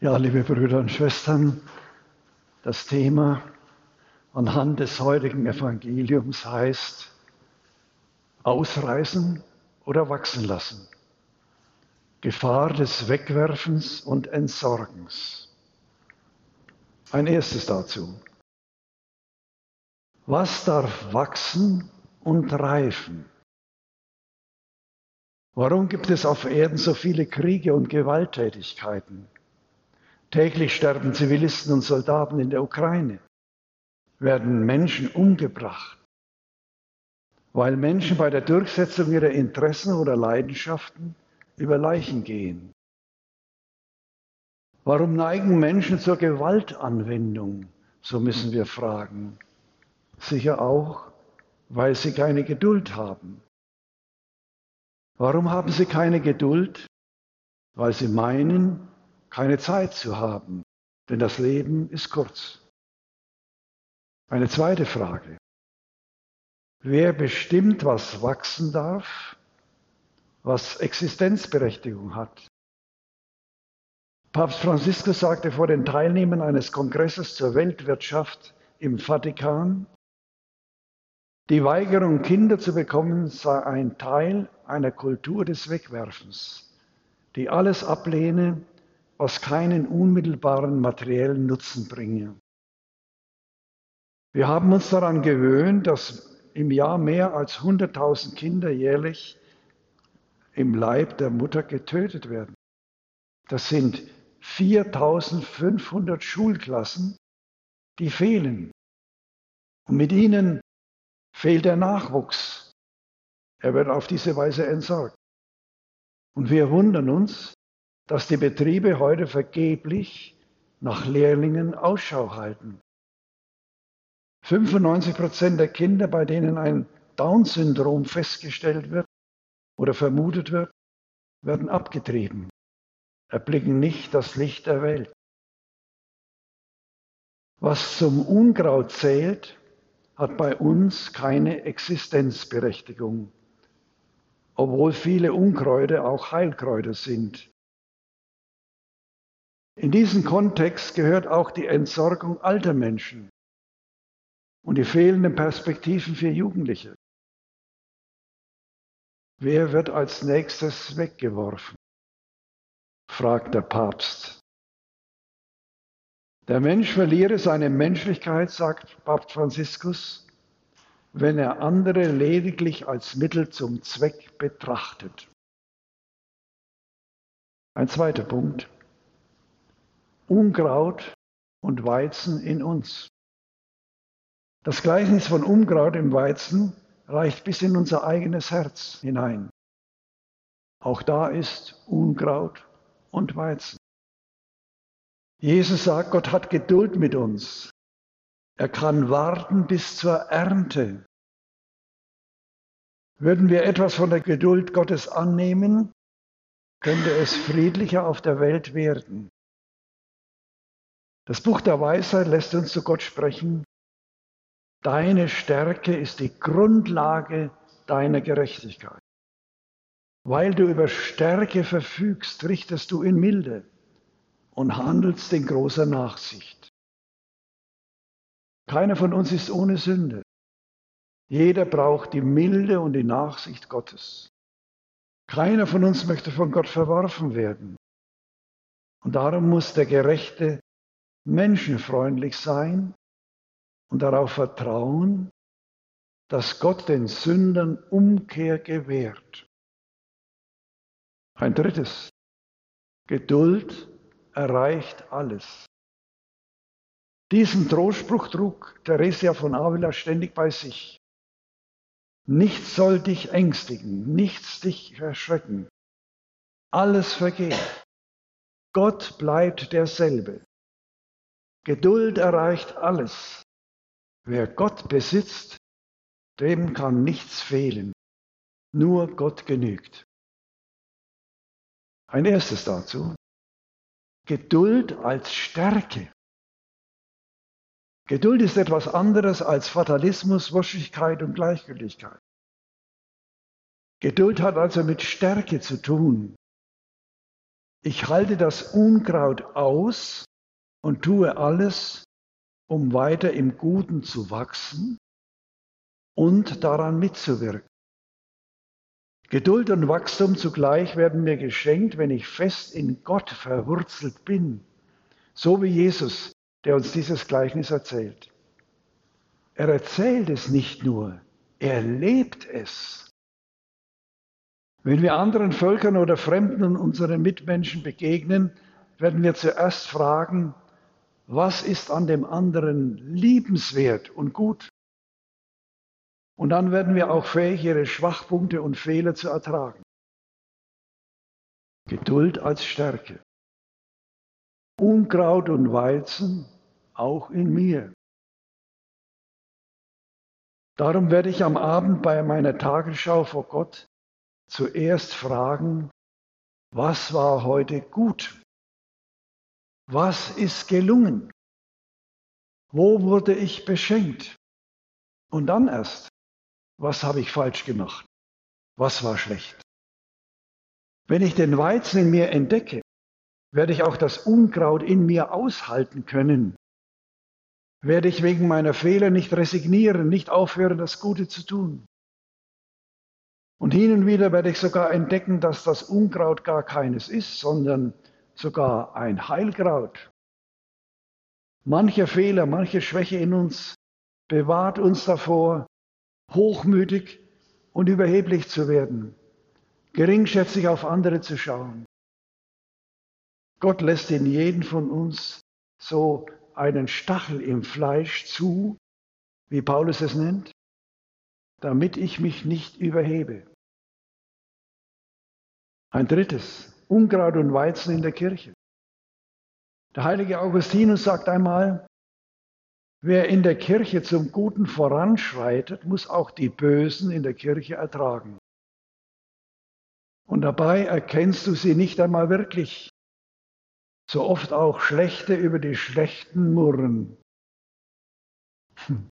Ja, liebe Brüder und Schwestern, das Thema anhand des heutigen Evangeliums heißt Ausreißen oder wachsen lassen. Gefahr des Wegwerfens und Entsorgens. Ein erstes dazu. Was darf wachsen und reifen? Warum gibt es auf Erden so viele Kriege und Gewalttätigkeiten? Täglich sterben Zivilisten und Soldaten in der Ukraine, werden Menschen umgebracht, weil Menschen bei der Durchsetzung ihrer Interessen oder Leidenschaften über Leichen gehen. Warum neigen Menschen zur Gewaltanwendung? So müssen wir fragen. Sicher auch, weil sie keine Geduld haben. Warum haben sie keine Geduld? Weil sie meinen, keine Zeit zu haben, denn das Leben ist kurz. Eine zweite Frage. Wer bestimmt, was wachsen darf, was Existenzberechtigung hat? Papst Franziskus sagte vor den Teilnehmern eines Kongresses zur Weltwirtschaft im Vatikan, die Weigerung, Kinder zu bekommen, sei ein Teil einer Kultur des Wegwerfens, die alles ablehne, was keinen unmittelbaren materiellen Nutzen bringe. Wir haben uns daran gewöhnt, dass im Jahr mehr als 100.000 Kinder jährlich im Leib der Mutter getötet werden. Das sind 4.500 Schulklassen, die fehlen. Und mit ihnen fehlt der Nachwuchs. Er wird auf diese Weise entsorgt. Und wir wundern uns, dass die Betriebe heute vergeblich nach Lehrlingen Ausschau halten. 95 Prozent der Kinder, bei denen ein Down-Syndrom festgestellt wird oder vermutet wird, werden abgetrieben, erblicken nicht das Licht der Welt. Was zum Unkraut zählt, hat bei uns keine Existenzberechtigung, obwohl viele Unkräuter auch Heilkräuter sind. In diesen Kontext gehört auch die Entsorgung alter Menschen und die fehlenden Perspektiven für Jugendliche. Wer wird als nächstes weggeworfen? fragt der Papst. Der Mensch verliere seine Menschlichkeit, sagt Papst Franziskus, wenn er andere lediglich als Mittel zum Zweck betrachtet. Ein zweiter Punkt. Unkraut und Weizen in uns. Das Gleichnis von Unkraut im Weizen reicht bis in unser eigenes Herz hinein. Auch da ist Unkraut und Weizen. Jesus sagt, Gott hat Geduld mit uns. Er kann warten bis zur Ernte. Würden wir etwas von der Geduld Gottes annehmen, könnte es friedlicher auf der Welt werden. Das Buch der Weisheit lässt uns zu Gott sprechen. Deine Stärke ist die Grundlage deiner Gerechtigkeit. Weil du über Stärke verfügst, richtest du in Milde und handelst in großer Nachsicht. Keiner von uns ist ohne Sünde. Jeder braucht die Milde und die Nachsicht Gottes. Keiner von uns möchte von Gott verworfen werden. Und darum muss der Gerechte menschenfreundlich sein und darauf vertrauen, dass Gott den Sündern Umkehr gewährt. Ein drittes, Geduld erreicht alles. Diesen Trostspruch trug Theresia von Avila ständig bei sich. Nichts soll dich ängstigen, nichts dich erschrecken. Alles vergeht. Gott bleibt derselbe. Geduld erreicht alles. Wer Gott besitzt, dem kann nichts fehlen. Nur Gott genügt. Ein erstes dazu. Geduld als Stärke. Geduld ist etwas anderes als Fatalismus, Wuschigkeit und Gleichgültigkeit. Geduld hat also mit Stärke zu tun. Ich halte das Unkraut aus und tue alles, um weiter im Guten zu wachsen und daran mitzuwirken. Geduld und Wachstum zugleich werden mir geschenkt, wenn ich fest in Gott verwurzelt bin, so wie Jesus, der uns dieses Gleichnis erzählt. Er erzählt es nicht nur, er lebt es. Wenn wir anderen Völkern oder Fremden und unseren Mitmenschen begegnen, werden wir zuerst fragen, was ist an dem anderen liebenswert und gut? Und dann werden wir auch fähig, ihre Schwachpunkte und Fehler zu ertragen. Geduld als Stärke. Unkraut und Weizen auch in mir. Darum werde ich am Abend bei meiner Tagesschau vor Gott zuerst fragen, was war heute gut? Was ist gelungen? Wo wurde ich beschenkt? Und dann erst, was habe ich falsch gemacht? Was war schlecht? Wenn ich den Weizen in mir entdecke, werde ich auch das Unkraut in mir aushalten können. Werde ich wegen meiner Fehler nicht resignieren, nicht aufhören, das Gute zu tun. Und hin und wieder werde ich sogar entdecken, dass das Unkraut gar keines ist, sondern sogar ein Heilkraut. Manche Fehler, manche Schwäche in uns bewahrt uns davor, hochmütig und überheblich zu werden, geringschätzig auf andere zu schauen. Gott lässt in jeden von uns so einen Stachel im Fleisch zu, wie Paulus es nennt, damit ich mich nicht überhebe. Ein drittes, Unkraut und Weizen in der Kirche. Der heilige Augustinus sagt einmal, wer in der Kirche zum Guten voranschreitet, muss auch die Bösen in der Kirche ertragen. Und dabei erkennst du sie nicht einmal wirklich. So oft auch Schlechte über die Schlechten murren. Hm.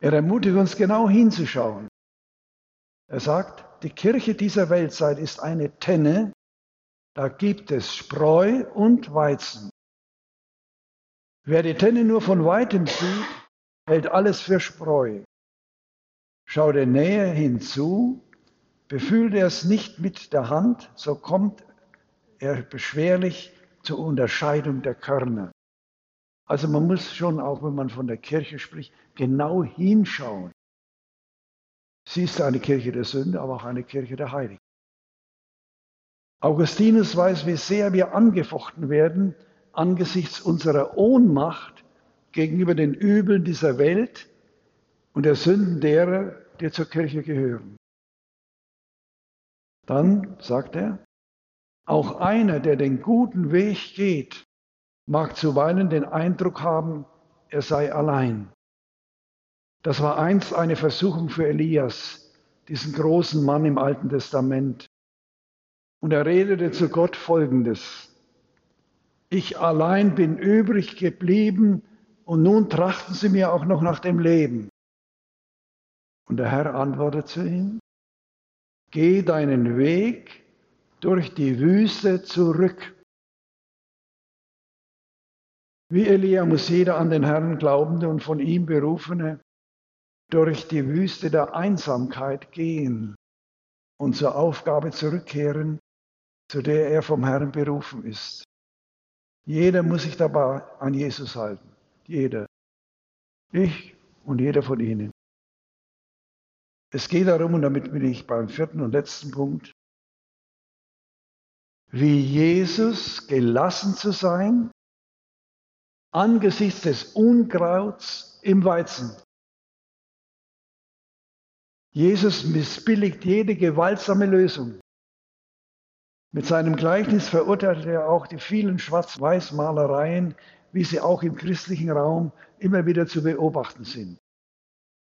Er ermutigt uns genau hinzuschauen. Er sagt, die Kirche dieser Weltzeit ist eine Tenne, da gibt es Spreu und Weizen. Wer die Tenne nur von weitem sieht, hält alles für Spreu. Schaut er näher hinzu, befühlt er es nicht mit der Hand, so kommt er beschwerlich zur Unterscheidung der Körner. Also man muss schon, auch wenn man von der Kirche spricht, genau hinschauen. Sie ist eine Kirche der Sünde, aber auch eine Kirche der Heiligen. Augustinus weiß, wie sehr wir angefochten werden angesichts unserer Ohnmacht gegenüber den Übeln dieser Welt und der Sünden derer, die zur Kirche gehören. Dann sagt er, auch einer, der den guten Weg geht, mag zuweilen den Eindruck haben, er sei allein. Das war einst eine Versuchung für Elias, diesen großen Mann im Alten Testament. Und er redete zu Gott Folgendes. Ich allein bin übrig geblieben und nun trachten sie mir auch noch nach dem Leben. Und der Herr antwortet zu ihm, geh deinen Weg durch die Wüste zurück. Wie Elia muss jeder an den Herrn glaubende und von ihm berufene durch die Wüste der Einsamkeit gehen und zur Aufgabe zurückkehren, zu der er vom Herrn berufen ist. Jeder muss sich dabei an Jesus halten. Jeder. Ich und jeder von Ihnen. Es geht darum, und damit bin ich beim vierten und letzten Punkt, wie Jesus gelassen zu sein angesichts des Unkrauts im Weizen. Jesus missbilligt jede gewaltsame Lösung. Mit seinem Gleichnis verurteilt er auch die vielen Schwarz-Weiß-Malereien, wie sie auch im christlichen Raum immer wieder zu beobachten sind.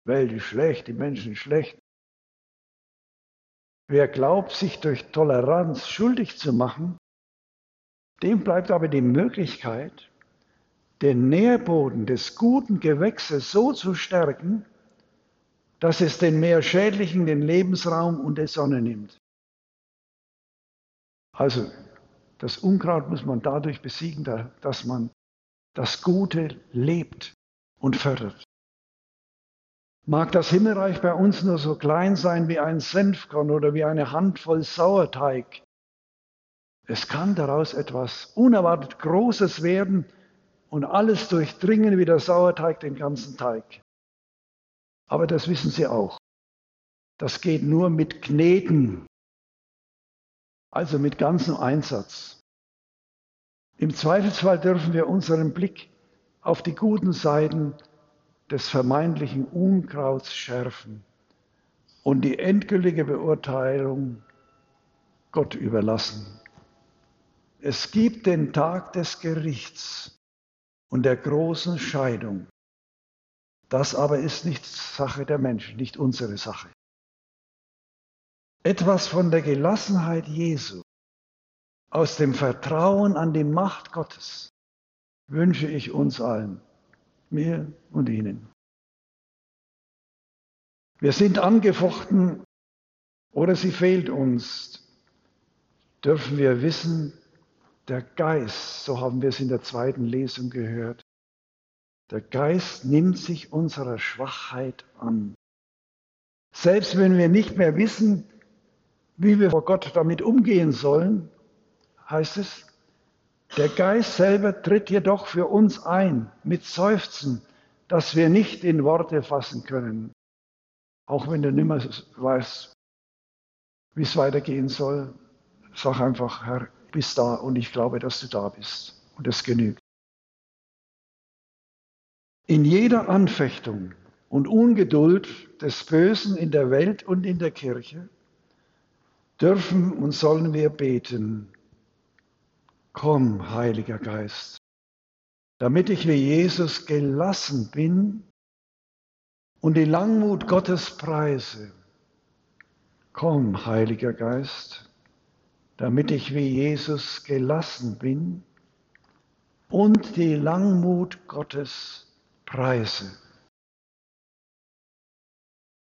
Welt ist schlecht, die Menschen schlecht. Wer glaubt, sich durch Toleranz schuldig zu machen, dem bleibt aber die Möglichkeit, den Nährboden des guten Gewächses so zu stärken, dass es den mehr Schädlichen den Lebensraum und die Sonne nimmt. Also Das Unkraut muss man dadurch besiegen, dass man das Gute lebt und fördert. Mag das Himmelreich bei uns nur so klein sein wie ein Senfkorn oder wie eine Handvoll Sauerteig. Es kann daraus etwas unerwartet Großes werden und alles durchdringen wie der Sauerteig den ganzen Teig. Aber das wissen Sie auch. Das geht nur mit Kneten, also mit ganzem Einsatz. Im Zweifelsfall dürfen wir unseren Blick auf die guten Seiten des vermeintlichen Unkrauts schärfen und die endgültige Beurteilung Gott überlassen. Es gibt den Tag des Gerichts und der großen Scheidung. Das aber ist nicht Sache der Menschen, nicht unsere Sache. Etwas von der Gelassenheit Jesu, aus dem Vertrauen an die Macht Gottes, wünsche ich uns allen mir und Ihnen. Wir sind angefochten oder sie fehlt uns, dürfen wir wissen, der Geist, so haben wir es in der zweiten Lesung gehört, der Geist nimmt sich unserer Schwachheit an. Selbst wenn wir nicht mehr wissen, wie wir vor Gott damit umgehen sollen, heißt es, der Geist selber tritt jedoch für uns ein mit Seufzen, das wir nicht in Worte fassen können. Auch wenn du nicht mehr weißt, wie es weitergehen soll, sag einfach, Herr, bist da und ich glaube, dass du da bist. Und das genügt. In jeder Anfechtung und Ungeduld des Bösen in der Welt und in der Kirche dürfen und sollen wir beten, Komm, Heiliger Geist, damit ich wie Jesus gelassen bin und die Langmut Gottes preise. Komm, Heiliger Geist, damit ich wie Jesus gelassen bin und die Langmut Gottes preise.